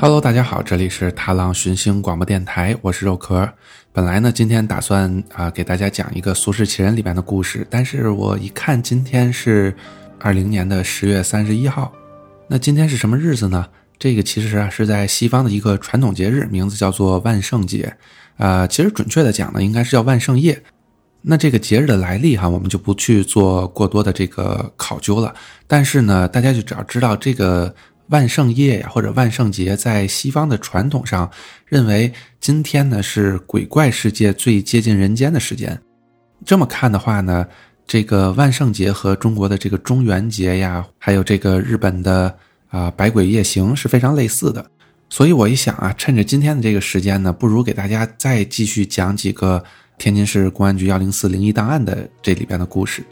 Hello，大家好，这里是踏浪寻星广播电台，我是肉壳。本来呢，今天打算啊给大家讲一个《俗世奇人》里边的故事，但是我一看今天是二零年的十月三十一号，那今天是什么日子呢？这个其实啊是在西方的一个传统节日，名字叫做万圣节。啊，其实准确的讲呢，应该是叫万圣夜。那这个节日的来历哈，我们就不去做过多的这个考究了。但是呢，大家就只要知道这个。万圣夜呀，或者万圣节，在西方的传统上认为，今天呢是鬼怪世界最接近人间的时间。这么看的话呢，这个万圣节和中国的这个中元节呀，还有这个日本的啊百鬼夜行是非常类似的。所以我一想啊，趁着今天的这个时间呢，不如给大家再继续讲几个天津市公安局幺零四零一档案的这里边的故事。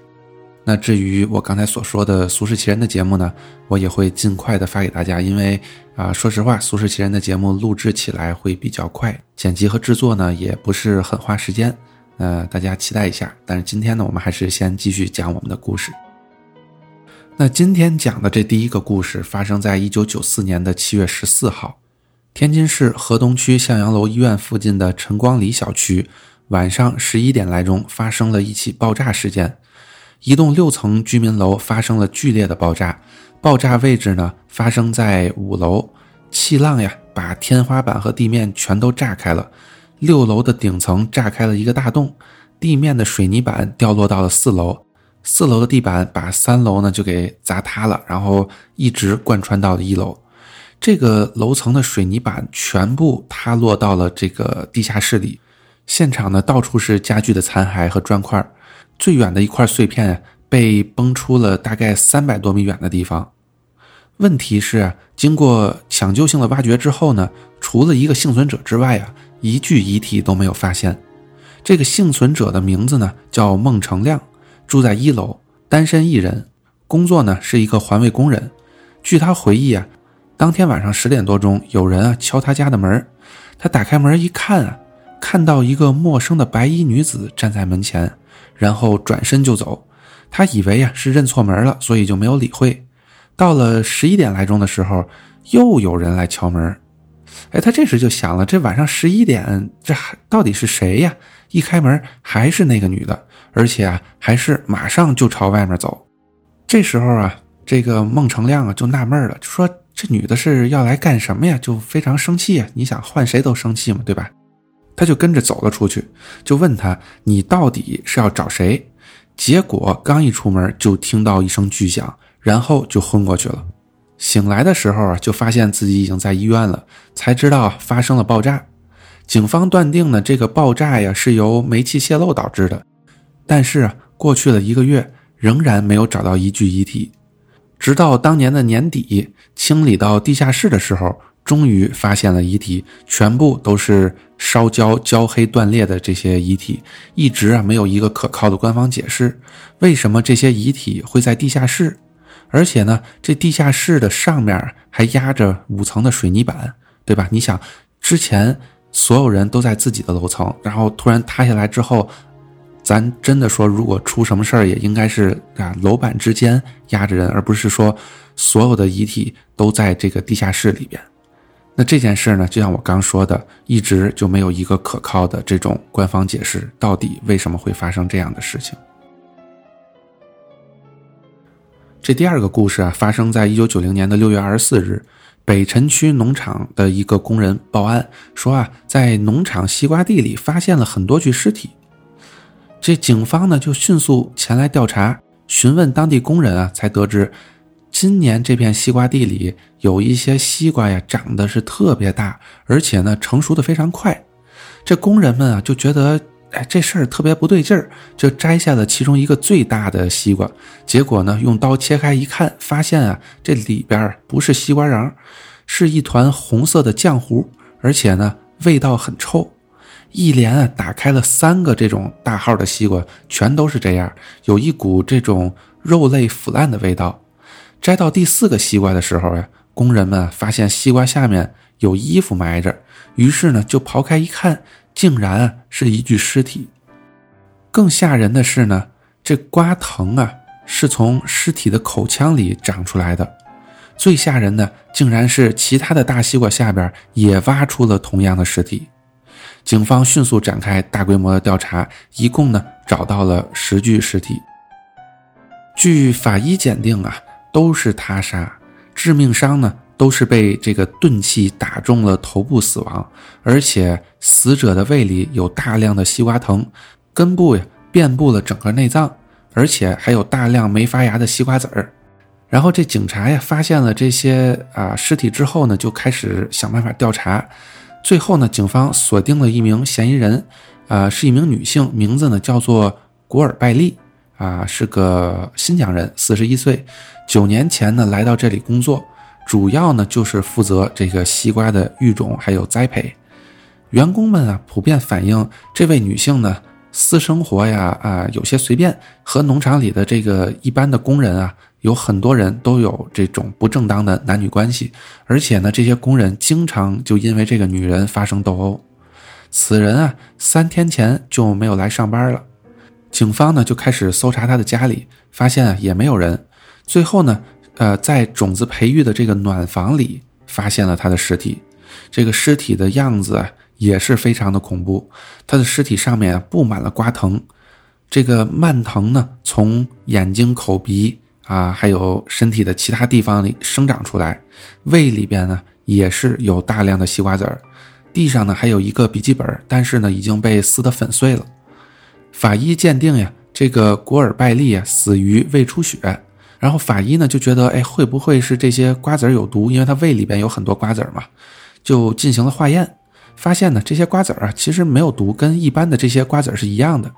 那至于我刚才所说的《俗世奇人》的节目呢，我也会尽快的发给大家，因为啊，说实话，《俗世奇人》的节目录制起来会比较快，剪辑和制作呢也不是很花时间，呃，大家期待一下。但是今天呢，我们还是先继续讲我们的故事。那今天讲的这第一个故事发生在一九九四年的七月十四号，天津市河东区向阳楼医院附近的晨光里小区，晚上十一点来钟发生了一起爆炸事件。一栋六层居民楼发生了剧烈的爆炸，爆炸位置呢发生在五楼，气浪呀把天花板和地面全都炸开了。六楼的顶层炸开了一个大洞，地面的水泥板掉落到了四楼，四楼的地板把三楼呢就给砸塌了，然后一直贯穿到了一楼。这个楼层的水泥板全部塌落到了这个地下室里，现场呢到处是家具的残骸和砖块。最远的一块碎片被崩出了大概三百多米远的地方。问题是，经过抢救性的挖掘之后呢，除了一个幸存者之外啊，一具遗体都没有发现。这个幸存者的名字呢叫孟成亮，住在一楼，单身一人，工作呢是一个环卫工人。据他回忆啊，当天晚上十点多钟，有人啊敲他家的门，他打开门一看啊，看到一个陌生的白衣女子站在门前。然后转身就走，他以为呀是认错门了，所以就没有理会。到了十一点来钟的时候，又有人来敲门。哎，他这时就想了：这晚上十一点，这还到底是谁呀？一开门还是那个女的，而且啊还是马上就朝外面走。这时候啊，这个孟成亮啊就纳闷了，就说：这女的是要来干什么呀？就非常生气啊！你想换谁都生气嘛，对吧？他就跟着走了出去，就问他：“你到底是要找谁？”结果刚一出门，就听到一声巨响，然后就昏过去了。醒来的时候啊，就发现自己已经在医院了，才知道发生了爆炸。警方断定呢，这个爆炸呀是由煤气泄漏导致的。但是啊，过去了一个月，仍然没有找到一具遗体。直到当年的年底，清理到地下室的时候。终于发现了遗体，全部都是烧焦、焦黑、断裂的这些遗体，一直啊没有一个可靠的官方解释，为什么这些遗体会在地下室？而且呢，这地下室的上面还压着五层的水泥板，对吧？你想，之前所有人都在自己的楼层，然后突然塌下来之后，咱真的说，如果出什么事儿，也应该是啊楼板之间压着人，而不是说所有的遗体都在这个地下室里边。那这件事呢，就像我刚说的，一直就没有一个可靠的这种官方解释，到底为什么会发生这样的事情？这第二个故事啊，发生在一九九零年的六月二十四日，北辰区农场的一个工人报案说啊，在农场西瓜地里发现了很多具尸体。这警方呢就迅速前来调查，询问当地工人啊，才得知。今年这片西瓜地里有一些西瓜呀，长得是特别大，而且呢成熟的非常快。这工人们啊就觉得，哎，这事儿特别不对劲儿，就摘下了其中一个最大的西瓜。结果呢，用刀切开一看，发现啊，这里边不是西瓜瓤，是一团红色的浆糊，而且呢味道很臭。一连啊打开了三个这种大号的西瓜，全都是这样，有一股这种肉类腐烂的味道。摘到第四个西瓜的时候呀，工人们发现西瓜下面有衣服埋着，于是呢就刨开一看，竟然是一具尸体。更吓人的是呢，这瓜藤啊是从尸体的口腔里长出来的。最吓人的，竟然是其他的大西瓜下边也挖出了同样的尸体。警方迅速展开大规模的调查，一共呢找到了十具尸体。据法医鉴定啊，都是他杀，致命伤呢都是被这个钝器打中了头部死亡，而且死者的胃里有大量的西瓜藤。根部呀遍布了整个内脏，而且还有大量没发芽的西瓜籽儿。然后这警察呀发现了这些啊尸体之后呢，就开始想办法调查。最后呢，警方锁定了一名嫌疑人，啊，是一名女性，名字呢叫做古尔拜利，啊，是个新疆人，四十一岁，九年前呢来到这里工作，主要呢就是负责这个西瓜的育种还有栽培。员工们啊普遍反映，这位女性呢。私生活呀，啊，有些随便，和农场里的这个一般的工人啊，有很多人都有这种不正当的男女关系，而且呢，这些工人经常就因为这个女人发生斗殴。此人啊，三天前就没有来上班了。警方呢就开始搜查他的家里，发现啊也没有人。最后呢，呃，在种子培育的这个暖房里发现了他的尸体，这个尸体的样子啊。也是非常的恐怖，他的尸体上面布满了瓜藤，这个蔓藤呢，从眼睛、口鼻啊，还有身体的其他地方里生长出来，胃里边呢也是有大量的西瓜籽儿，地上呢还有一个笔记本，但是呢已经被撕得粉碎了。法医鉴定呀，这个古尔拜利啊死于胃出血，然后法医呢就觉得，哎，会不会是这些瓜子有毒？因为他胃里边有很多瓜子嘛，就进行了化验。发现呢，这些瓜子儿啊，其实没有毒，跟一般的这些瓜子儿是一样的，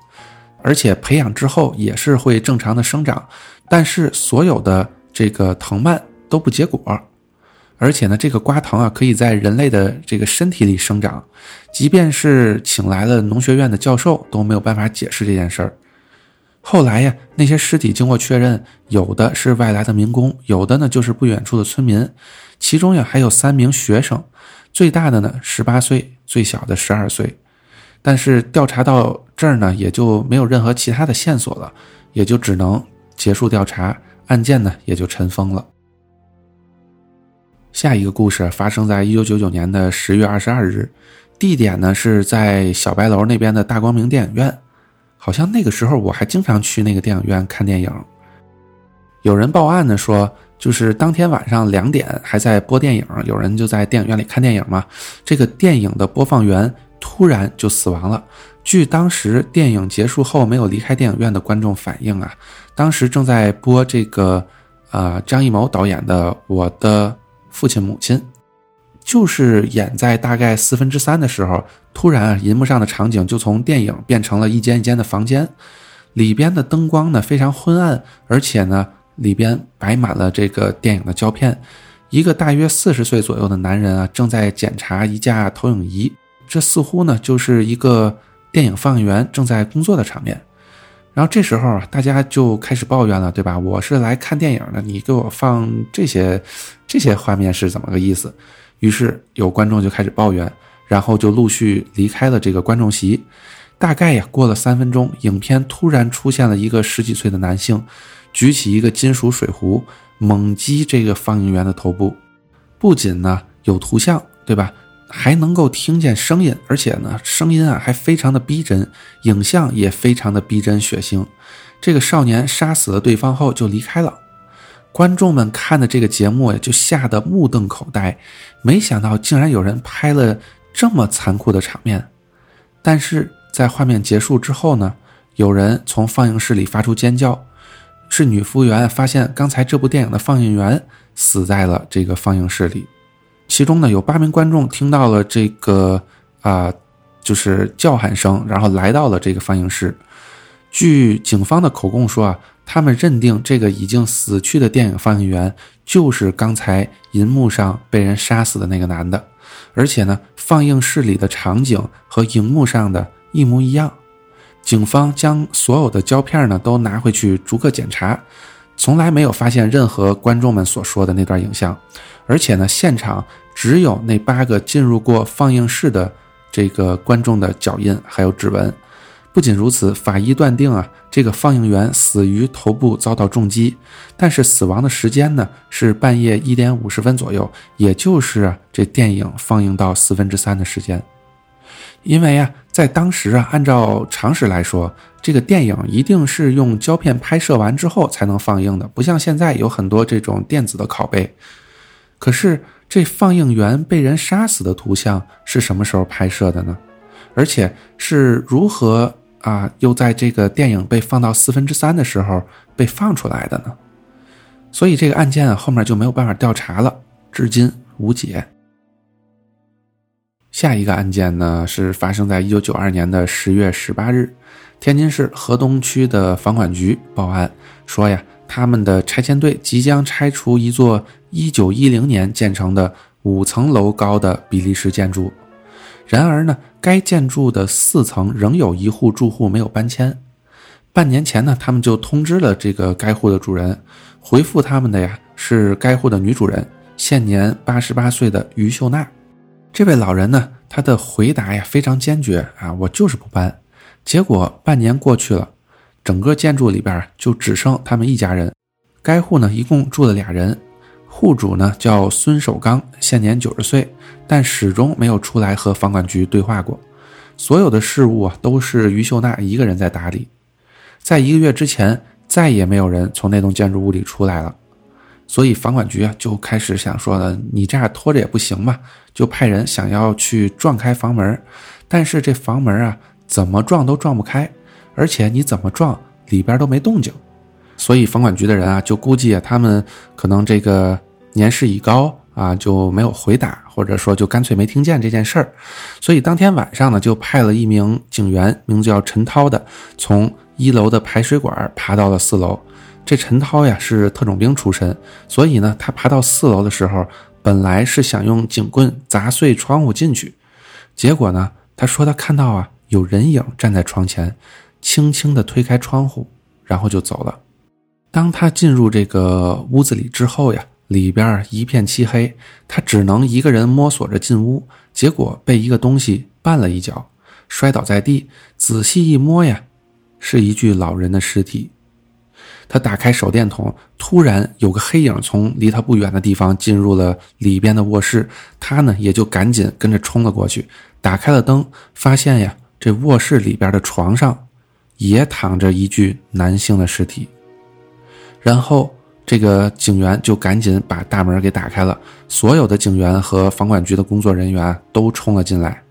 而且培养之后也是会正常的生长。但是所有的这个藤蔓都不结果，而且呢，这个瓜藤啊，可以在人类的这个身体里生长，即便是请来了农学院的教授都没有办法解释这件事儿。后来呀，那些尸体经过确认，有的是外来的民工，有的呢就是不远处的村民，其中呀还有三名学生。最大的呢十八岁，最小的十二岁，但是调查到这儿呢，也就没有任何其他的线索了，也就只能结束调查，案件呢也就尘封了。下一个故事发生在一九九九年的十月二十二日，地点呢是在小白楼那边的大光明电影院，好像那个时候我还经常去那个电影院看电影。有人报案呢说。就是当天晚上两点还在播电影，有人就在电影院里看电影嘛。这个电影的播放员突然就死亡了。据当时电影结束后没有离开电影院的观众反映啊，当时正在播这个，呃，张艺谋导演的《我的父亲母亲》，就是演在大概四分之三的时候，突然啊，银幕上的场景就从电影变成了一间一间的房间，里边的灯光呢非常昏暗，而且呢。里边摆满了这个电影的胶片，一个大约四十岁左右的男人啊，正在检查一架投影仪，这似乎呢就是一个电影放映员正在工作的场面。然后这时候啊，大家就开始抱怨了，对吧？我是来看电影的，你给我放这些这些画面是怎么个意思？于是有观众就开始抱怨，然后就陆续离开了这个观众席。大概呀，过了三分钟，影片突然出现了一个十几岁的男性。举起一个金属水壶，猛击这个放映员的头部。不仅呢有图像，对吧？还能够听见声音，而且呢声音啊还非常的逼真，影像也非常的逼真血腥。这个少年杀死了对方后就离开了。观众们看的这个节目呀，就吓得目瞪口呆。没想到竟然有人拍了这么残酷的场面。但是在画面结束之后呢，有人从放映室里发出尖叫。是女服务员发现刚才这部电影的放映员死在了这个放映室里，其中呢有八名观众听到了这个啊，就是叫喊声，然后来到了这个放映室。据警方的口供说啊，他们认定这个已经死去的电影放映员就是刚才银幕上被人杀死的那个男的，而且呢，放映室里的场景和荧幕上的一模一样。警方将所有的胶片呢都拿回去逐个检查，从来没有发现任何观众们所说的那段影像，而且呢，现场只有那八个进入过放映室的这个观众的脚印还有指纹。不仅如此，法医断定啊，这个放映员死于头部遭到重击，但是死亡的时间呢是半夜一点五十分左右，也就是这电影放映到四分之三的时间。因为啊，在当时啊，按照常识来说，这个电影一定是用胶片拍摄完之后才能放映的，不像现在有很多这种电子的拷贝。可是这放映员被人杀死的图像是什么时候拍摄的呢？而且是如何啊，又在这个电影被放到四分之三的时候被放出来的呢？所以这个案件啊，后面就没有办法调查了，至今无解。下一个案件呢，是发生在一九九二年的十月十八日，天津市河东区的房管局报案说呀，他们的拆迁队即将拆除一座一九一零年建成的五层楼高的比利时建筑。然而呢，该建筑的四层仍有一户住户没有搬迁。半年前呢，他们就通知了这个该户的主人，回复他们的呀是该户的女主人，现年八十八岁的于秀娜。这位老人呢，他的回答呀非常坚决啊，我就是不搬。结果半年过去了，整个建筑里边就只剩他们一家人。该户呢一共住了俩人，户主呢叫孙守刚，现年九十岁，但始终没有出来和房管局对话过。所有的事务啊都是于秀娜一个人在打理。在一个月之前，再也没有人从那栋建筑物里出来了。所以房管局啊就开始想说呢，你这样拖着也不行嘛，就派人想要去撞开房门，但是这房门啊怎么撞都撞不开，而且你怎么撞里边都没动静，所以房管局的人啊就估计啊他们可能这个年事已高啊就没有回答，或者说就干脆没听见这件事儿，所以当天晚上呢就派了一名警员，名字叫陈涛的，从一楼的排水管爬到了四楼。这陈涛呀是特种兵出身，所以呢，他爬到四楼的时候，本来是想用警棍砸碎窗户进去，结果呢，他说他看到啊有人影站在窗前，轻轻地推开窗户，然后就走了。当他进入这个屋子里之后呀，里边一片漆黑，他只能一个人摸索着进屋，结果被一个东西绊了一脚，摔倒在地，仔细一摸呀，是一具老人的尸体。他打开手电筒，突然有个黑影从离他不远的地方进入了里边的卧室，他呢也就赶紧跟着冲了过去，打开了灯，发现呀，这卧室里边的床上也躺着一具男性的尸体。然后这个警员就赶紧把大门给打开了，所有的警员和房管局的工作人员都冲了进来，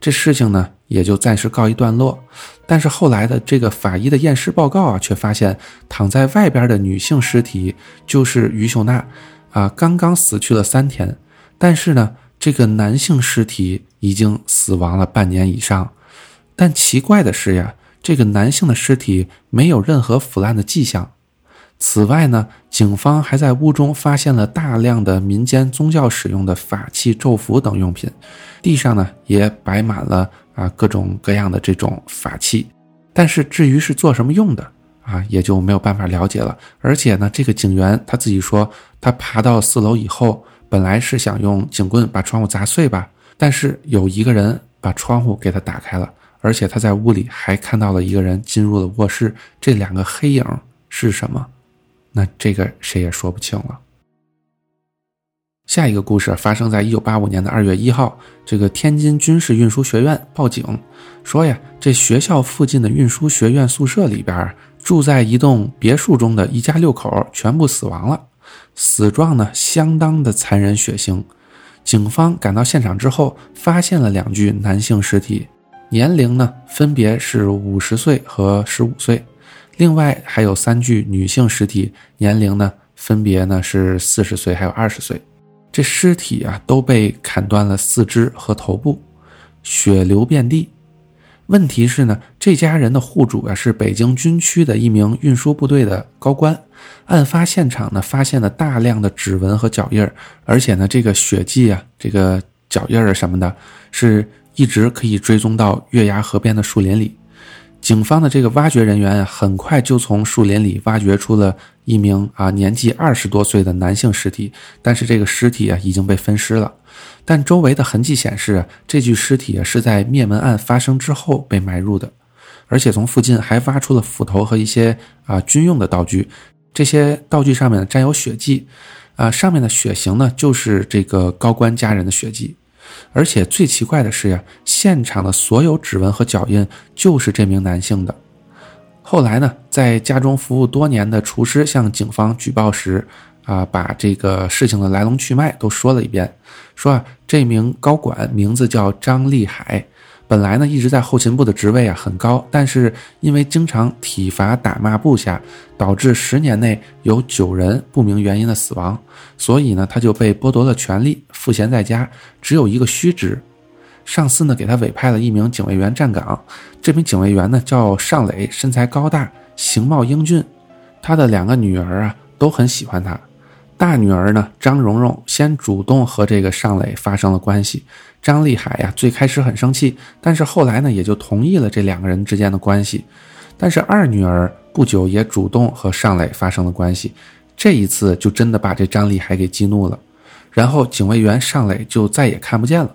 这事情呢。也就暂时告一段落，但是后来的这个法医的验尸报告啊，却发现躺在外边的女性尸体就是于秀娜，啊，刚刚死去了三天，但是呢，这个男性尸体已经死亡了半年以上，但奇怪的是呀，这个男性的尸体没有任何腐烂的迹象。此外呢，警方还在屋中发现了大量的民间宗教使用的法器、咒符等用品，地上呢也摆满了啊各种各样的这种法器，但是至于是做什么用的啊，也就没有办法了解了。而且呢，这个警员他自己说，他爬到四楼以后，本来是想用警棍把窗户砸碎吧，但是有一个人把窗户给他打开了，而且他在屋里还看到了一个人进入了卧室，这两个黑影是什么？那这个谁也说不清了。下一个故事发生在一九八五年的二月一号，这个天津军事运输学院报警说呀，这学校附近的运输学院宿舍里边住在一栋别墅中的一家六口全部死亡了，死状呢相当的残忍血腥。警方赶到现场之后，发现了两具男性尸体，年龄呢分别是五十岁和十五岁。另外还有三具女性尸体，年龄呢分别呢是四十岁还有二十岁，这尸体啊都被砍断了四肢和头部，血流遍地。问题是呢，这家人的户主啊是北京军区的一名运输部队的高官，案发现场呢发现了大量的指纹和脚印而且呢这个血迹啊这个脚印啊什么的，是一直可以追踪到月牙河边的树林里。警方的这个挖掘人员，很快就从树林里挖掘出了一名啊年纪二十多岁的男性尸体，但是这个尸体啊已经被分尸了。但周围的痕迹显示，这具尸体是在灭门案发生之后被埋入的，而且从附近还挖出了斧头和一些啊军用的道具，这些道具上面沾有血迹，啊上面的血型呢就是这个高官家人的血迹。而且最奇怪的是呀，现场的所有指纹和脚印就是这名男性的。后来呢，在家中服务多年的厨师向警方举报时，啊，把这个事情的来龙去脉都说了一遍，说啊，这名高管名字叫张立海。本来呢，一直在后勤部的职位啊很高，但是因为经常体罚打骂部下，导致十年内有九人不明原因的死亡，所以呢，他就被剥夺了权利，赋闲在家，只有一个虚职。上司呢给他委派了一名警卫员站岗，这名警卫员呢叫尚磊，身材高大，形貌英俊，他的两个女儿啊都很喜欢他。大女儿呢，张蓉蓉先主动和这个尚磊发生了关系。张立海呀，最开始很生气，但是后来呢，也就同意了这两个人之间的关系。但是二女儿不久也主动和尚磊发生了关系，这一次就真的把这张立海给激怒了。然后警卫员尚磊就再也看不见了，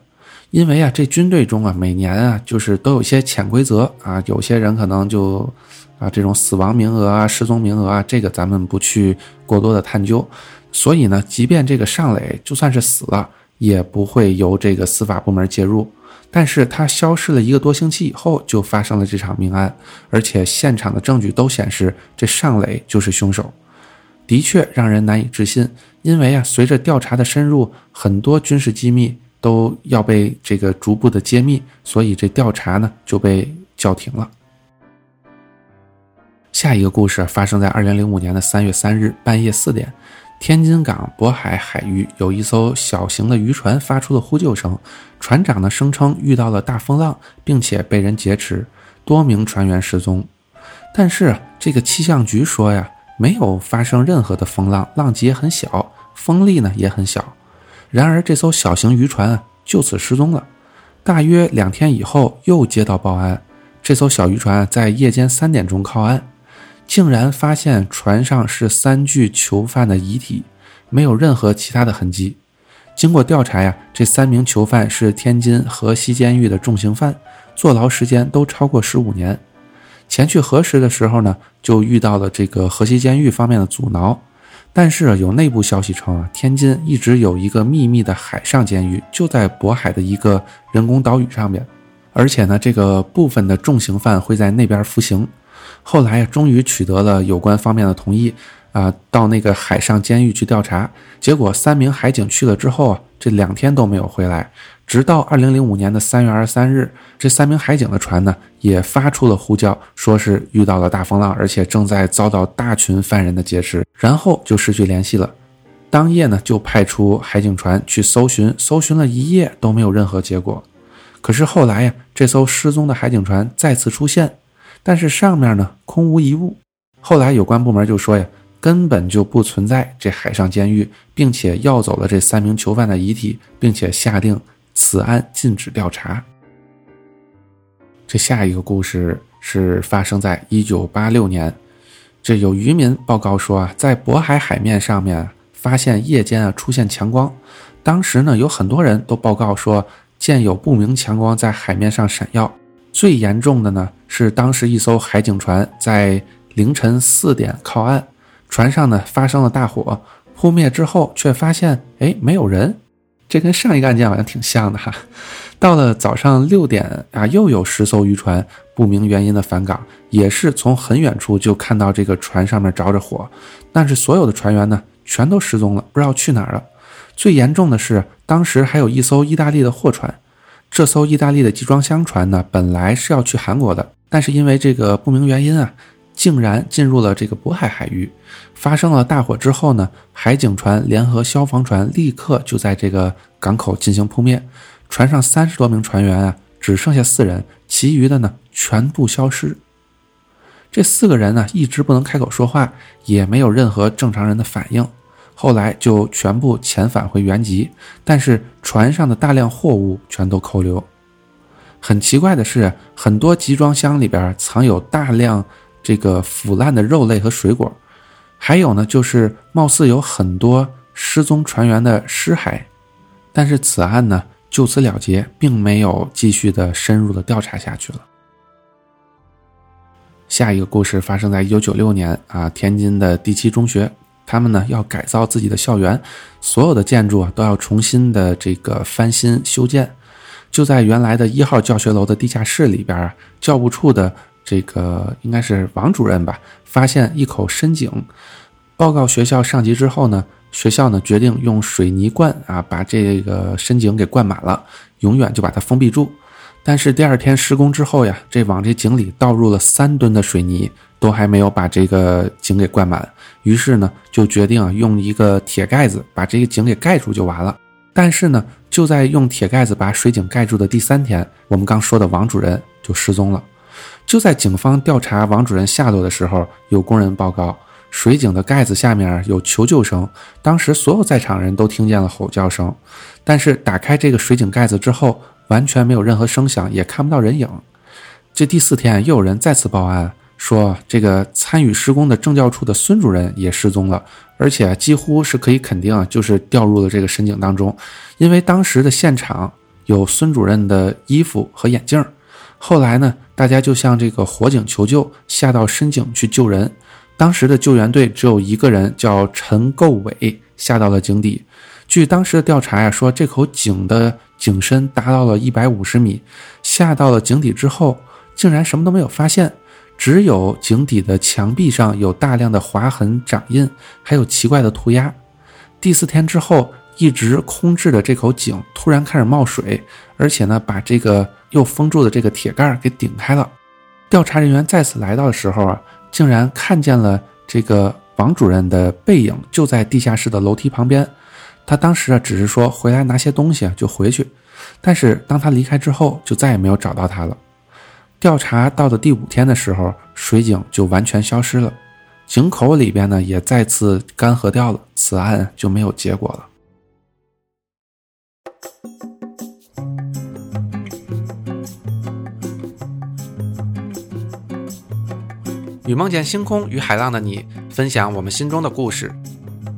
因为啊，这军队中啊，每年啊，就是都有些潜规则啊，有些人可能就啊，这种死亡名额啊、失踪名额啊，这个咱们不去过多的探究。所以呢，即便这个尚磊就算是死了，也不会由这个司法部门介入。但是他消失了一个多星期以后，就发生了这场命案，而且现场的证据都显示这尚磊就是凶手，的确让人难以置信。因为啊，随着调查的深入，很多军事机密都要被这个逐步的揭秘，所以这调查呢就被叫停了。下一个故事发生在二零零五年的三月三日半夜四点。天津港渤海海域有一艘小型的渔船发出了呼救声，船长呢声称遇到了大风浪，并且被人劫持，多名船员失踪。但是这个气象局说呀，没有发生任何的风浪，浪级也很小，风力呢也很小。然而这艘小型渔船就此失踪了。大约两天以后，又接到报案，这艘小渔船在夜间三点钟靠岸。竟然发现船上是三具囚犯的遗体，没有任何其他的痕迹。经过调查呀，这三名囚犯是天津河西监狱的重刑犯，坐牢时间都超过十五年。前去核实的时候呢，就遇到了这个河西监狱方面的阻挠。但是有内部消息称啊，天津一直有一个秘密的海上监狱，就在渤海的一个人工岛屿上面，而且呢，这个部分的重刑犯会在那边服刑。后来呀，终于取得了有关方面的同意，啊，到那个海上监狱去调查。结果三名海警去了之后啊，这两天都没有回来。直到二零零五年的三月二十三日，这三名海警的船呢，也发出了呼叫，说是遇到了大风浪，而且正在遭到大群犯人的劫持，然后就失去联系了。当夜呢，就派出海警船去搜寻，搜寻了一夜都没有任何结果。可是后来呀，这艘失踪的海警船再次出现。但是上面呢空无一物，后来有关部门就说呀，根本就不存在这海上监狱，并且要走了这三名囚犯的遗体，并且下令此案禁止调查。这下一个故事是发生在一九八六年，这有渔民报告说啊，在渤海海面上面发现夜间啊出现强光，当时呢有很多人都报告说见有不明强光在海面上闪耀。最严重的呢是当时一艘海警船在凌晨四点靠岸，船上呢发生了大火，扑灭之后却发现哎没有人，这跟上一个案件好像挺像的哈。到了早上六点啊，又有十艘渔船不明原因的返港，也是从很远处就看到这个船上面着着火，但是所有的船员呢全都失踪了，不知道去哪儿了。最严重的是当时还有一艘意大利的货船。这艘意大利的集装箱船呢，本来是要去韩国的，但是因为这个不明原因啊，竟然进入了这个渤海海域，发生了大火之后呢，海警船联合消防船立刻就在这个港口进行扑灭，船上三十多名船员啊，只剩下四人，其余的呢全部消失。这四个人呢，一直不能开口说话，也没有任何正常人的反应。后来就全部遣返回原籍，但是船上的大量货物全都扣留。很奇怪的是，很多集装箱里边藏有大量这个腐烂的肉类和水果，还有呢，就是貌似有很多失踪船员的尸骸。但是此案呢就此了结，并没有继续的深入的调查下去了。下一个故事发生在一九九六年啊，天津的第七中学，他们呢要改造自己的校园，所有的建筑啊都要重新的这个翻新修建。就在原来的一号教学楼的地下室里边啊，教务处的这个应该是王主任吧，发现一口深井，报告学校上级之后呢，学校呢决定用水泥灌啊把这个深井给灌满了，永远就把它封闭住。但是第二天施工之后呀，这往这井里倒入了三吨的水泥，都还没有把这个井给灌满。于是呢，就决定用一个铁盖子把这个井给盖住就完了。但是呢，就在用铁盖子把水井盖住的第三天，我们刚说的王主任就失踪了。就在警方调查王主任下落的时候，有工人报告，水井的盖子下面有求救声。当时所有在场人都听见了吼叫声，但是打开这个水井盖子之后，完全没有任何声响，也看不到人影。这第四天又有人再次报案。说这个参与施工的政教处的孙主任也失踪了，而且几乎是可以肯定啊，就是掉入了这个深井当中。因为当时的现场有孙主任的衣服和眼镜。后来呢，大家就向这个火警求救，下到深井去救人。当时的救援队只有一个人，叫陈构伟，下到了井底。据当时的调查呀，说这口井的井深达到了一百五十米，下到了井底之后，竟然什么都没有发现。只有井底的墙壁上有大量的划痕、掌印，还有奇怪的涂鸦。第四天之后，一直空置的这口井突然开始冒水，而且呢，把这个又封住的这个铁盖给顶开了。调查人员再次来到的时候啊，竟然看见了这个王主任的背影，就在地下室的楼梯旁边。他当时啊，只是说回来拿些东西就回去，但是当他离开之后，就再也没有找到他了。调查到的第五天的时候，水井就完全消失了，井口里边呢也再次干涸掉了，此案就没有结果了。与梦见星空与海浪的你，分享我们心中的故事。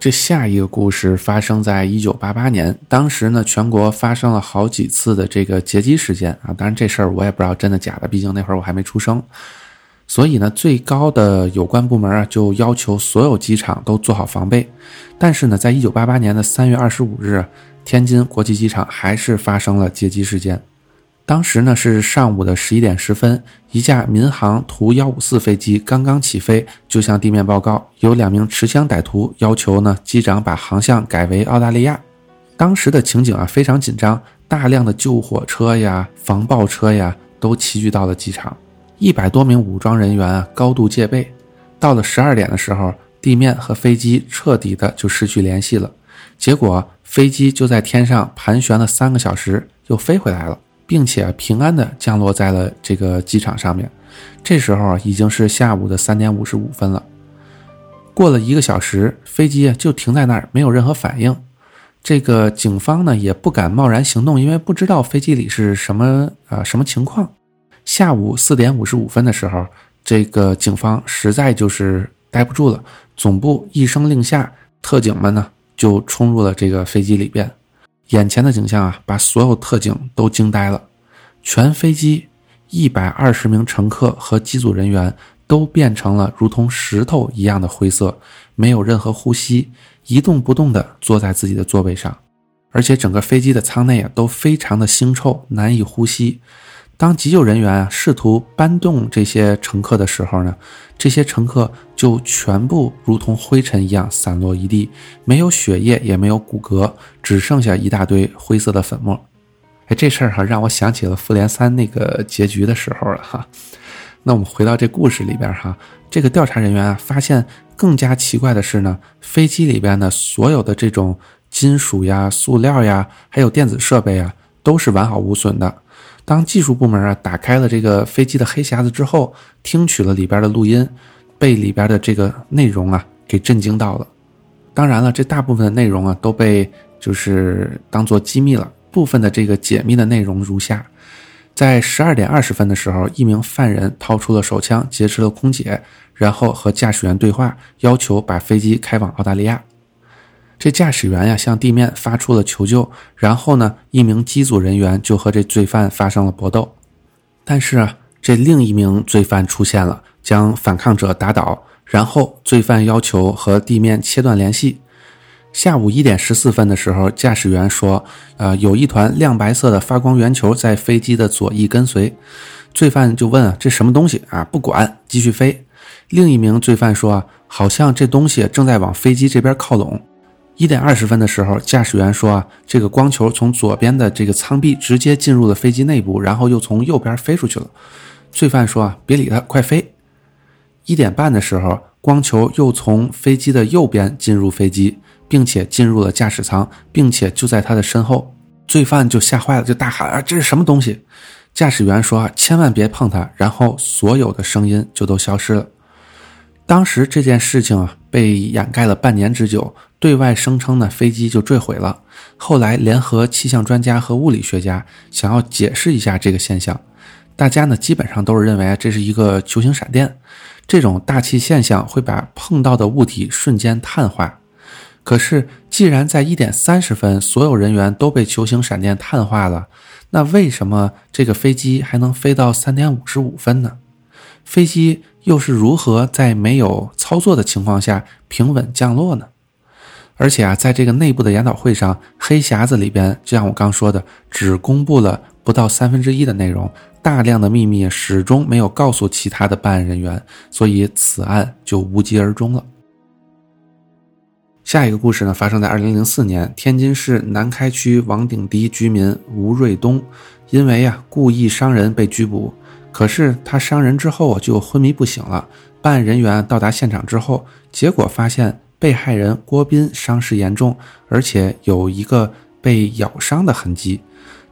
这下一个故事发生在一九八八年，当时呢，全国发生了好几次的这个劫机事件啊。当然，这事儿我也不知道真的假的，毕竟那会儿我还没出生。所以呢，最高的有关部门啊，就要求所有机场都做好防备。但是呢，在一九八八年的三月二十五日，天津国际机场还是发生了劫机事件。当时呢是上午的十一点十分，一架民航图幺五四飞机刚刚起飞，就向地面报告，有两名持枪歹徒要求呢机长把航向改为澳大利亚。当时的情景啊非常紧张，大量的救火车呀、防爆车呀都齐聚到了机场，一百多名武装人员啊高度戒备。到了十二点的时候，地面和飞机彻底的就失去联系了，结果飞机就在天上盘旋了三个小时，又飞回来了。并且平安的降落在了这个机场上面，这时候已经是下午的三点五十五分了。过了一个小时，飞机就停在那儿，没有任何反应。这个警方呢也不敢贸然行动，因为不知道飞机里是什么啊什么情况。下午四点五十五分的时候，这个警方实在就是待不住了，总部一声令下，特警们呢就冲入了这个飞机里边。眼前的景象啊，把所有特警都惊呆了。全飞机一百二十名乘客和机组人员都变成了如同石头一样的灰色，没有任何呼吸，一动不动地坐在自己的座位上。而且整个飞机的舱内啊，都非常的腥臭，难以呼吸。当急救人员啊试图搬动这些乘客的时候呢，这些乘客就全部如同灰尘一样散落一地，没有血液，也没有骨骼，只剩下一大堆灰色的粉末。哎，这事儿哈让我想起了《复联三》那个结局的时候了哈。那我们回到这故事里边哈，这个调查人员啊发现更加奇怪的是呢，飞机里边的所有的这种金属呀、塑料呀，还有电子设备啊，都是完好无损的。当技术部门啊打开了这个飞机的黑匣子之后，听取了里边的录音，被里边的这个内容啊给震惊到了。当然了，这大部分的内容啊都被就是当做机密了。部分的这个解密的内容如下：在十二点二十分的时候，一名犯人掏出了手枪，劫持了空姐，然后和驾驶员对话，要求把飞机开往澳大利亚。这驾驶员呀向地面发出了求救，然后呢，一名机组人员就和这罪犯发生了搏斗，但是啊，这另一名罪犯出现了，将反抗者打倒，然后罪犯要求和地面切断联系。下午一点十四分的时候，驾驶员说：“呃，有一团亮白色的发光圆球在飞机的左翼跟随。”罪犯就问：“啊这什么东西啊？”不管，继续飞。另一名罪犯说：“啊好像这东西正在往飞机这边靠拢。”一点二十分的时候，驾驶员说：“啊，这个光球从左边的这个舱壁直接进入了飞机内部，然后又从右边飞出去了。”罪犯说：“啊，别理他，快飞！”一点半的时候，光球又从飞机的右边进入飞机，并且进入了驾驶舱，并且就在他的身后。罪犯就吓坏了，就大喊：“啊，这是什么东西？”驾驶员说：“啊，千万别碰它。”然后所有的声音就都消失了。当时这件事情啊，被掩盖了半年之久。对外声称呢，飞机就坠毁了。后来，联合气象专家和物理学家想要解释一下这个现象，大家呢基本上都是认为这是一个球形闪电，这种大气现象会把碰到的物体瞬间碳化。可是，既然在一点三十分所有人员都被球形闪电碳化了，那为什么这个飞机还能飞到三点五十五分呢？飞机又是如何在没有操作的情况下平稳降落呢？而且啊，在这个内部的研讨会上，黑匣子里边，就像我刚说的，只公布了不到三分之一的内容，大量的秘密始终没有告诉其他的办案人员，所以此案就无疾而终了。下一个故事呢，发生在二零零四年，天津市南开区王顶堤居民吴瑞东，因为啊故意伤人被拘捕，可是他伤人之后就昏迷不醒了。办案人员到达现场之后，结果发现。被害人郭斌伤势严重，而且有一个被咬伤的痕迹。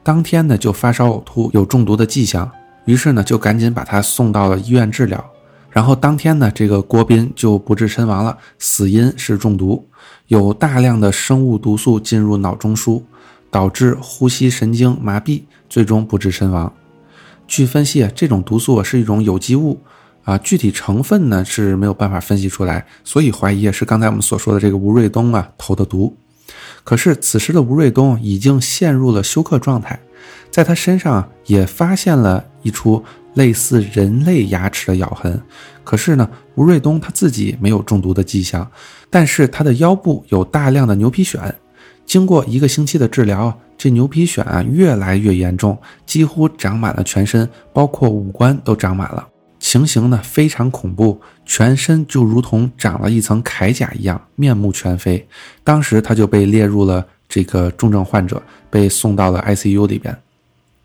当天呢就发烧呕吐，有中毒的迹象。于是呢就赶紧把他送到了医院治疗。然后当天呢这个郭斌就不治身亡了，死因是中毒，有大量的生物毒素进入脑中枢，导致呼吸神经麻痹，最终不治身亡。据分析啊，这种毒素是一种有机物。啊，具体成分呢是没有办法分析出来，所以怀疑是刚才我们所说的这个吴瑞东啊投的毒。可是此时的吴瑞东已经陷入了休克状态，在他身上也发现了一处类似人类牙齿的咬痕。可是呢，吴瑞东他自己没有中毒的迹象，但是他的腰部有大量的牛皮癣。经过一个星期的治疗，这牛皮癣啊越来越严重，几乎长满了全身，包括五官都长满了。情形呢非常恐怖，全身就如同长了一层铠甲一样，面目全非。当时他就被列入了这个重症患者，被送到了 ICU 里边。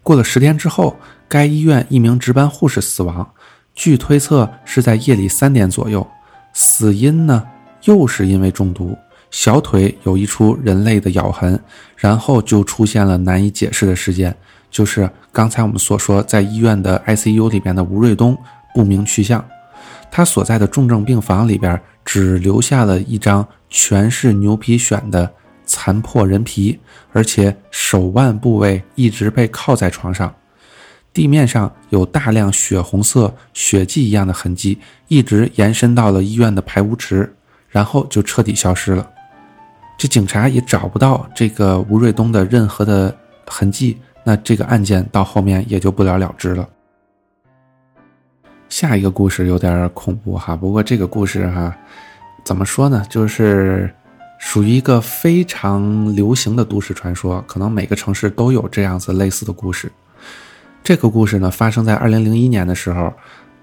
过了十天之后，该医院一名值班护士死亡，据推测是在夜里三点左右。死因呢又是因为中毒，小腿有一处人类的咬痕，然后就出现了难以解释的事件，就是刚才我们所说在医院的 ICU 里边的吴瑞东。不明去向，他所在的重症病房里边只留下了一张全是牛皮癣的残破人皮，而且手腕部位一直被靠在床上，地面上有大量血红色血迹一样的痕迹，一直延伸到了医院的排污池，然后就彻底消失了。这警察也找不到这个吴瑞东的任何的痕迹，那这个案件到后面也就不了了之了。下一个故事有点恐怖哈，不过这个故事哈，怎么说呢？就是属于一个非常流行的都市传说，可能每个城市都有这样子类似的故事。这个故事呢，发生在二零零一年的时候，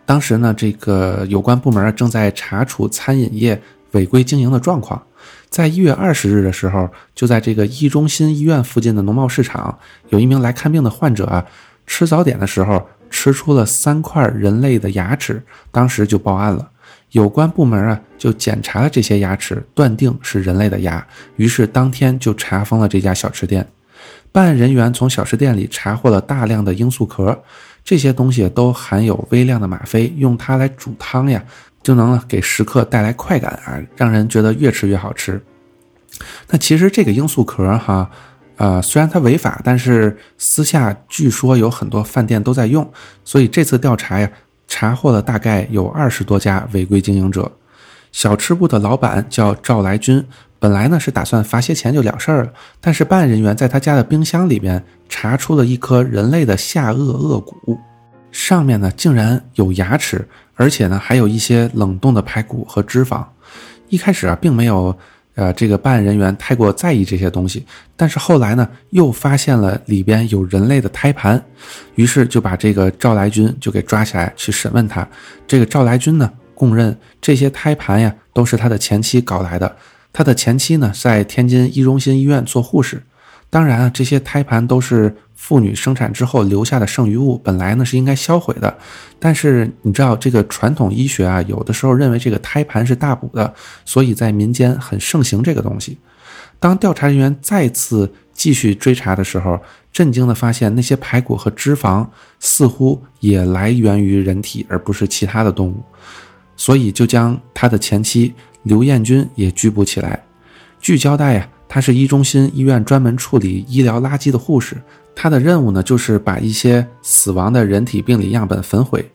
当时呢，这个有关部门正在查处餐饮业违规经营的状况。在一月二十日的时候，就在这个一中心医院附近的农贸市场，有一名来看病的患者啊，吃早点的时候吃出了三块人类的牙齿，当时就报案了。有关部门啊，就检查了这些牙齿，断定是人类的牙，于是当天就查封了这家小吃店。办案人员从小吃店里查获了大量的罂粟壳，这些东西都含有微量的吗啡，用它来煮汤呀。就能给食客带来快感啊，让人觉得越吃越好吃。那其实这个罂粟壳哈，呃，虽然它违法，但是私下据说有很多饭店都在用，所以这次调查呀，查获了大概有二十多家违规经营者。小吃部的老板叫赵来军，本来呢是打算罚些钱就了事儿了，但是办案人员在他家的冰箱里边查出了一颗人类的下颚颚骨，上面呢竟然有牙齿。而且呢，还有一些冷冻的排骨和脂肪。一开始啊，并没有，呃，这个办案人员太过在意这些东西。但是后来呢，又发现了里边有人类的胎盘，于是就把这个赵来军就给抓起来去审问他。这个赵来军呢，供认这些胎盘呀都是他的前妻搞来的。他的前妻呢，在天津一中心医院做护士。当然啊，这些胎盘都是。妇女生产之后留下的剩余物，本来呢是应该销毁的，但是你知道这个传统医学啊，有的时候认为这个胎盘是大补的，所以在民间很盛行这个东西。当调查人员再次继续追查的时候，震惊的发现那些排骨和脂肪似乎也来源于人体，而不是其他的动物，所以就将他的前妻刘艳军也拘捕起来。据交代呀，他是一中心医院专门处理医疗垃圾的护士。他的任务呢，就是把一些死亡的人体病理样本焚毁。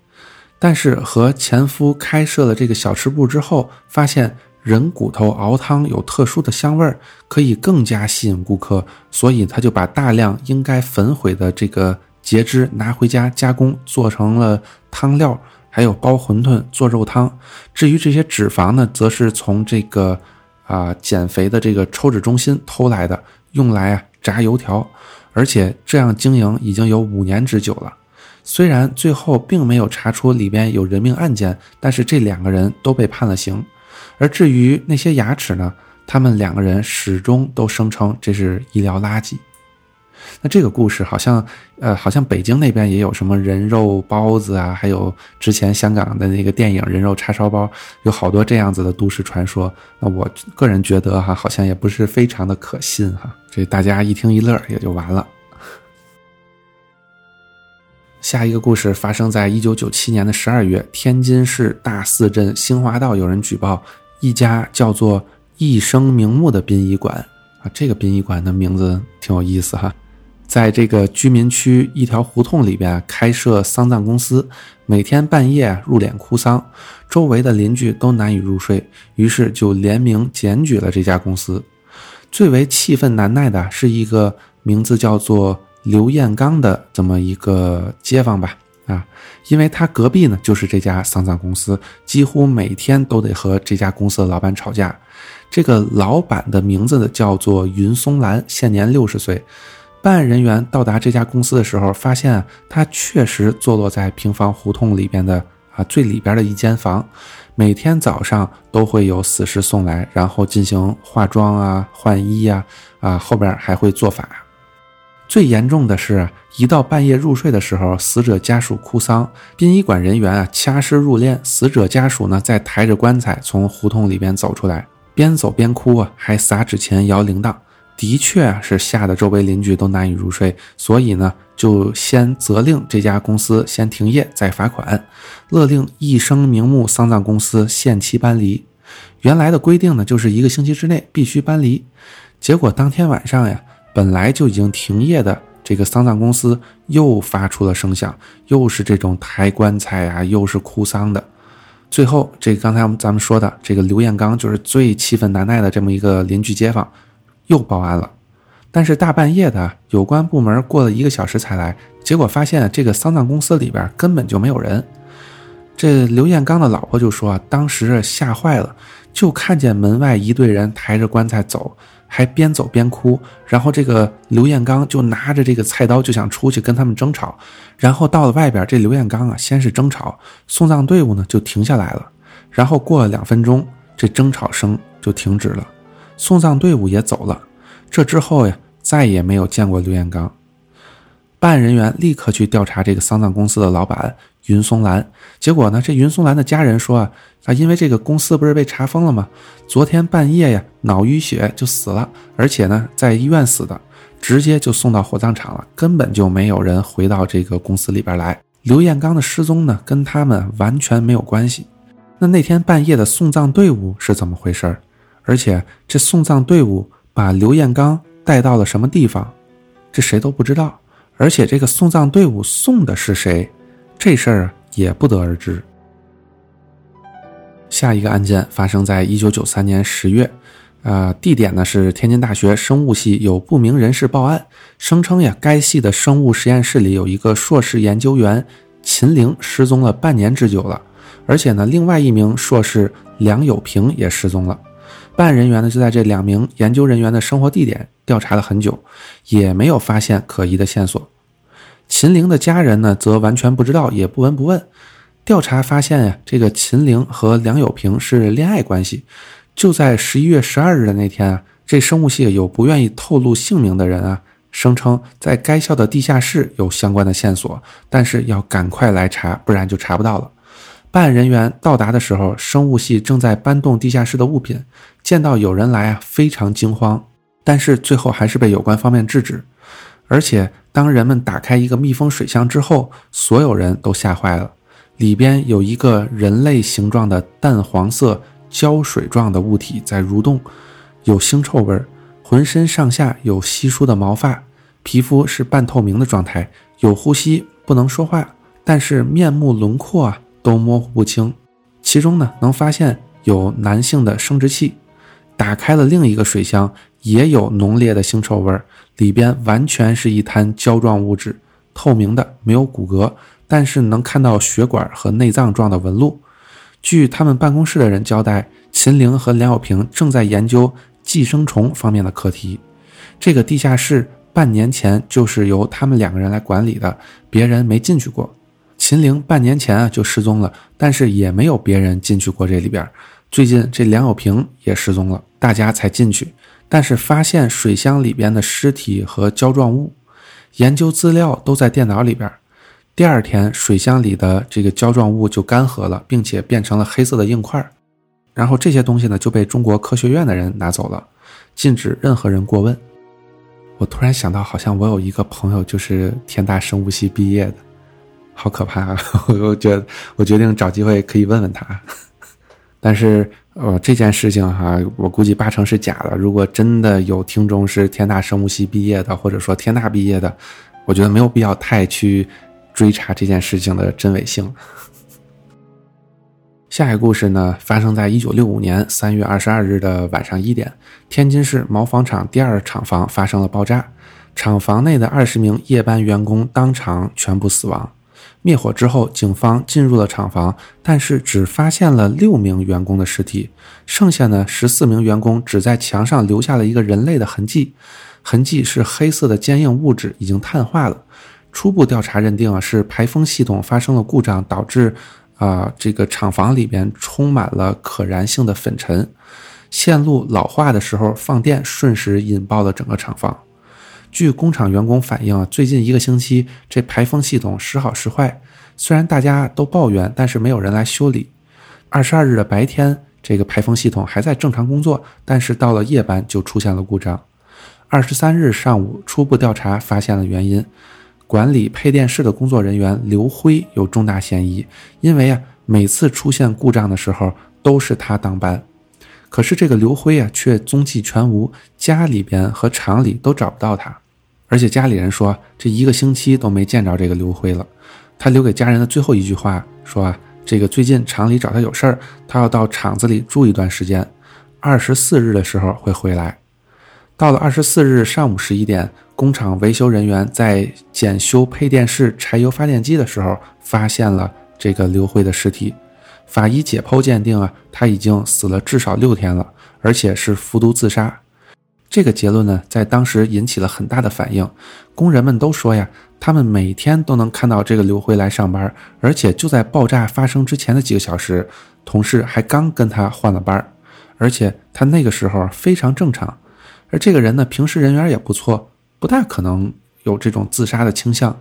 但是和前夫开设了这个小吃部之后，发现人骨头熬汤有特殊的香味儿，可以更加吸引顾客，所以他就把大量应该焚毁的这个截肢拿回家加工，做成了汤料，还有包馄饨、做肉汤。至于这些脂肪呢，则是从这个啊减肥的这个抽脂中心偷来的，用来啊炸油条。而且这样经营已经有五年之久了，虽然最后并没有查出里边有人命案件，但是这两个人都被判了刑。而至于那些牙齿呢，他们两个人始终都声称这是医疗垃圾。那这个故事好像，呃，好像北京那边也有什么人肉包子啊，还有之前香港的那个电影人肉叉烧包，有好多这样子的都市传说。那我个人觉得哈，好像也不是非常的可信哈。这大家一听一乐也就完了。下一个故事发生在一九九七年的十二月，天津市大寺镇兴华道有人举报一家叫做“一生名目”的殡仪馆啊，这个殡仪馆的名字挺有意思哈。在这个居民区一条胡同里边开设丧葬公司，每天半夜入殓哭丧，周围的邻居都难以入睡，于是就联名检举了这家公司。最为气愤难耐的是一个名字叫做刘彦刚的这么一个街坊吧，啊，因为他隔壁呢就是这家丧葬公司，几乎每天都得和这家公司的老板吵架。这个老板的名字呢叫做云松兰，现年六十岁。办案人员到达这家公司的时候，发现他确实坐落在平房胡同里边的啊最里边的一间房，每天早上都会有死尸送来，然后进行化妆啊、换衣呀，啊后边还会做法。最严重的是，一到半夜入睡的时候，死者家属哭丧，殡仪馆人员啊掐尸入殓，死者家属呢在抬着棺材从胡同里边走出来，边走边哭啊，还撒纸钱、摇铃铛。的确是吓得周围邻居都难以入睡，所以呢，就先责令这家公司先停业，再罚款，勒令一生名目丧葬公司限期搬离。原来的规定呢，就是一个星期之内必须搬离。结果当天晚上呀，本来就已经停业的这个丧葬公司又发出了声响，又是这种抬棺材啊，又是哭丧的。最后，这刚才我们咱们说的这个刘彦刚，就是最气愤难耐的这么一个邻居街坊。又报案了，但是大半夜的，有关部门过了一个小时才来，结果发现这个丧葬公司里边根本就没有人。这刘彦刚的老婆就说，当时吓坏了，就看见门外一队人抬着棺材走，还边走边哭。然后这个刘彦刚就拿着这个菜刀就想出去跟他们争吵。然后到了外边，这刘彦刚啊，先是争吵，送葬队伍呢就停下来了。然后过了两分钟，这争吵声就停止了，送葬队伍也走了。这之后呀，再也没有见过刘彦刚。办案人员立刻去调查这个丧葬公司的老板云松兰，结果呢，这云松兰的家人说啊，啊，因为这个公司不是被查封了吗？昨天半夜呀，脑淤血就死了，而且呢，在医院死的，直接就送到火葬场了，根本就没有人回到这个公司里边来。刘彦刚的失踪呢，跟他们完全没有关系。那那天半夜的送葬队伍是怎么回事儿？而且这送葬队伍把刘彦刚带到了什么地方？这谁都不知道。而且这个送葬队伍送的是谁？这事儿也不得而知。下一个案件发生在一九九三年十月，呃，地点呢是天津大学生物系有不明人士报案，声称呀，该系的生物实验室里有一个硕士研究员秦玲失踪了半年之久了，而且呢，另外一名硕士梁友平也失踪了。办案人员呢就在这两名研究人员的生活地点调查了很久，也没有发现可疑的线索。秦玲的家人呢则完全不知道，也不闻不问。调查发现呀，这个秦玲和梁友平是恋爱关系。就在十一月十二日的那天啊，这生物系有不愿意透露姓名的人啊，声称在该校的地下室有相关的线索，但是要赶快来查，不然就查不到了。办案人员到达的时候，生物系正在搬动地下室的物品。见到有人来啊，非常惊慌，但是最后还是被有关方面制止。而且，当人们打开一个密封水箱之后，所有人都吓坏了。里边有一个人类形状的淡黄色胶水状的物体在蠕动，有腥臭味儿，浑身上下有稀疏的毛发，皮肤是半透明的状态，有呼吸，不能说话，但是面目轮廓啊。都模糊不清，其中呢能发现有男性的生殖器。打开了另一个水箱，也有浓烈的腥臭味儿，里边完全是一滩胶状物质，透明的，没有骨骼，但是能看到血管和内脏状的纹路。据他们办公室的人交代，秦玲和梁小平正在研究寄生虫方面的课题。这个地下室半年前就是由他们两个人来管理的，别人没进去过。秦玲半年前啊就失踪了，但是也没有别人进去过这里边。最近这梁有平也失踪了，大家才进去，但是发现水箱里边的尸体和胶状物，研究资料都在电脑里边。第二天，水箱里的这个胶状物就干涸了，并且变成了黑色的硬块。然后这些东西呢就被中国科学院的人拿走了，禁止任何人过问。我突然想到，好像我有一个朋友就是天大生物系毕业的。好可怕啊！我觉得我决定找机会可以问问他，但是呃这件事情哈，我估计八成是假的。如果真的有听众是天大生物系毕业的，或者说天大毕业的，我觉得没有必要太去追查这件事情的真伪性。下一个故事呢，发生在一九六五年三月二十二日的晚上一点，天津市毛纺厂第二厂房发生了爆炸，厂房内的二十名夜班员工当场全部死亡。灭火之后，警方进入了厂房，但是只发现了六名员工的尸体，剩下的十四名员工只在墙上留下了一个人类的痕迹，痕迹是黑色的坚硬物质，已经碳化了。初步调查认定啊，是排风系统发生了故障，导致啊这个厂房里边充满了可燃性的粉尘，线路老化的时候放电，瞬时引爆了整个厂房。据工厂员工反映啊，最近一个星期这排风系统时好时坏，虽然大家都抱怨，但是没有人来修理。二十二日的白天，这个排风系统还在正常工作，但是到了夜班就出现了故障。二十三日上午，初步调查发现了原因，管理配电室的工作人员刘辉有重大嫌疑，因为啊，每次出现故障的时候都是他当班。可是这个刘辉啊，却踪迹全无，家里边和厂里都找不到他。而且家里人说，这一个星期都没见着这个刘辉了。他留给家人的最后一句话说：“啊，这个最近厂里找他有事儿，他要到厂子里住一段时间，二十四日的时候会回来。”到了二十四日上午十一点，工厂维修人员在检修配电室柴油发电机的时候，发现了这个刘辉的尸体。法医解剖鉴定啊，他已经死了至少六天了，而且是服毒自杀。这个结论呢，在当时引起了很大的反应。工人们都说呀，他们每天都能看到这个刘辉来上班，而且就在爆炸发生之前的几个小时，同事还刚跟他换了班，而且他那个时候非常正常。而这个人呢，平时人缘也不错，不大可能有这种自杀的倾向。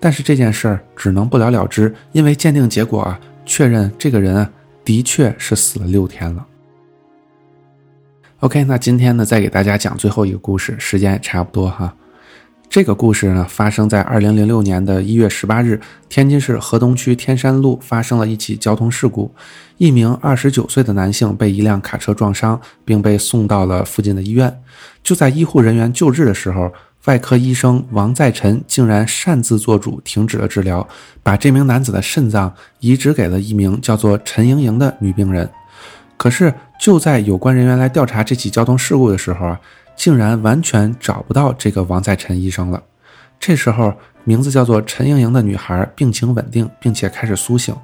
但是这件事儿只能不了了之，因为鉴定结果啊，确认这个人啊，的确是死了六天了。OK，那今天呢，再给大家讲最后一个故事，时间也差不多哈。这个故事呢，发生在二零零六年的一月十八日，天津市河东区天山路发生了一起交通事故，一名二十九岁的男性被一辆卡车撞伤，并被送到了附近的医院。就在医护人员救治的时候，外科医生王在臣竟然擅自做主，停止了治疗，把这名男子的肾脏移植给了一名叫做陈莹莹的女病人。可是就在有关人员来调查这起交通事故的时候啊。竟然完全找不到这个王在臣医生了。这时候，名字叫做陈莹莹的女孩病情稳定，并且开始苏醒。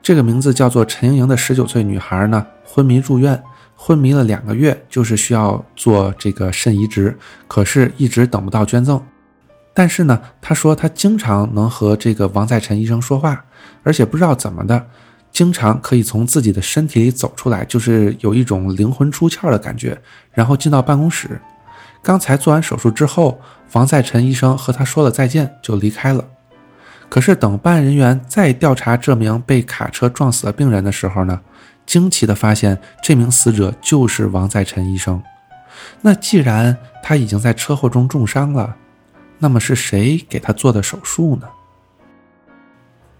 这个名字叫做陈莹莹的十九岁女孩呢，昏迷住院，昏迷了两个月，就是需要做这个肾移植，可是一直等不到捐赠。但是呢，她说她经常能和这个王在臣医生说话，而且不知道怎么的。经常可以从自己的身体里走出来，就是有一种灵魂出窍的感觉，然后进到办公室。刚才做完手术之后，王在臣医生和他说了再见，就离开了。可是等办案人员再调查这名被卡车撞死的病人的时候呢，惊奇的发现这名死者就是王在臣医生。那既然他已经在车祸中重伤了，那么是谁给他做的手术呢？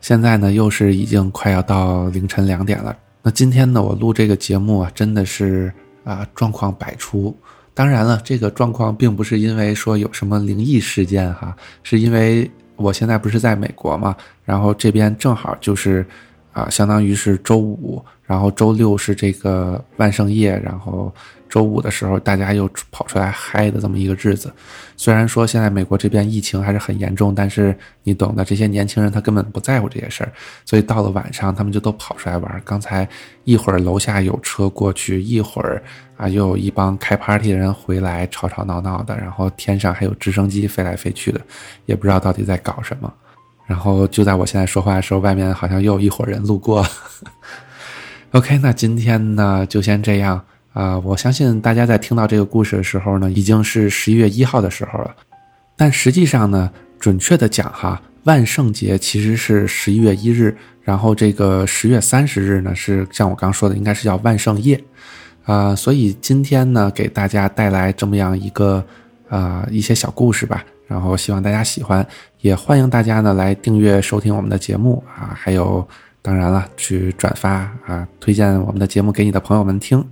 现在呢，又是已经快要到凌晨两点了。那今天呢，我录这个节目啊，真的是啊，状况百出。当然了，这个状况并不是因为说有什么灵异事件哈，是因为我现在不是在美国嘛，然后这边正好就是啊，相当于是周五，然后周六是这个万圣夜，然后。周五的时候，大家又跑出来嗨的这么一个日子。虽然说现在美国这边疫情还是很严重，但是你懂的，这些年轻人他根本不在乎这些事儿，所以到了晚上，他们就都跑出来玩。刚才一会儿楼下有车过去，一会儿啊又有一帮开 party 的人回来，吵吵闹闹的，然后天上还有直升机飞来飞去的，也不知道到底在搞什么。然后就在我现在说话的时候，外面好像又有一伙人路过。OK，那今天呢就先这样。啊，我相信大家在听到这个故事的时候呢，已经是十一月一号的时候了。但实际上呢，准确的讲哈，万圣节其实是十一月一日，然后这个十月三十日呢，是像我刚说的，应该是叫万圣夜。啊，所以今天呢，给大家带来这么样一个啊一些小故事吧，然后希望大家喜欢，也欢迎大家呢来订阅收听我们的节目啊，还有当然了，去转发啊，推荐我们的节目给你的朋友们听。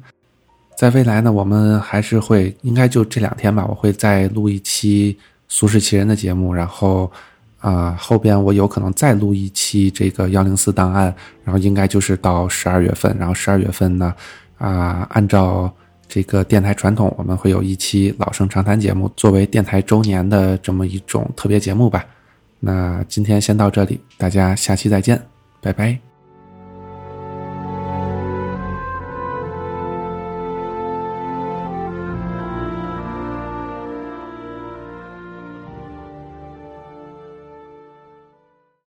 在未来呢，我们还是会应该就这两天吧，我会再录一期《俗世奇人》的节目，然后啊后边我有可能再录一期这个幺零四档案，然后应该就是到十二月份，然后十二月份呢啊按照这个电台传统，我们会有一期老生常谈节目，作为电台周年的这么一种特别节目吧。那今天先到这里，大家下期再见，拜拜。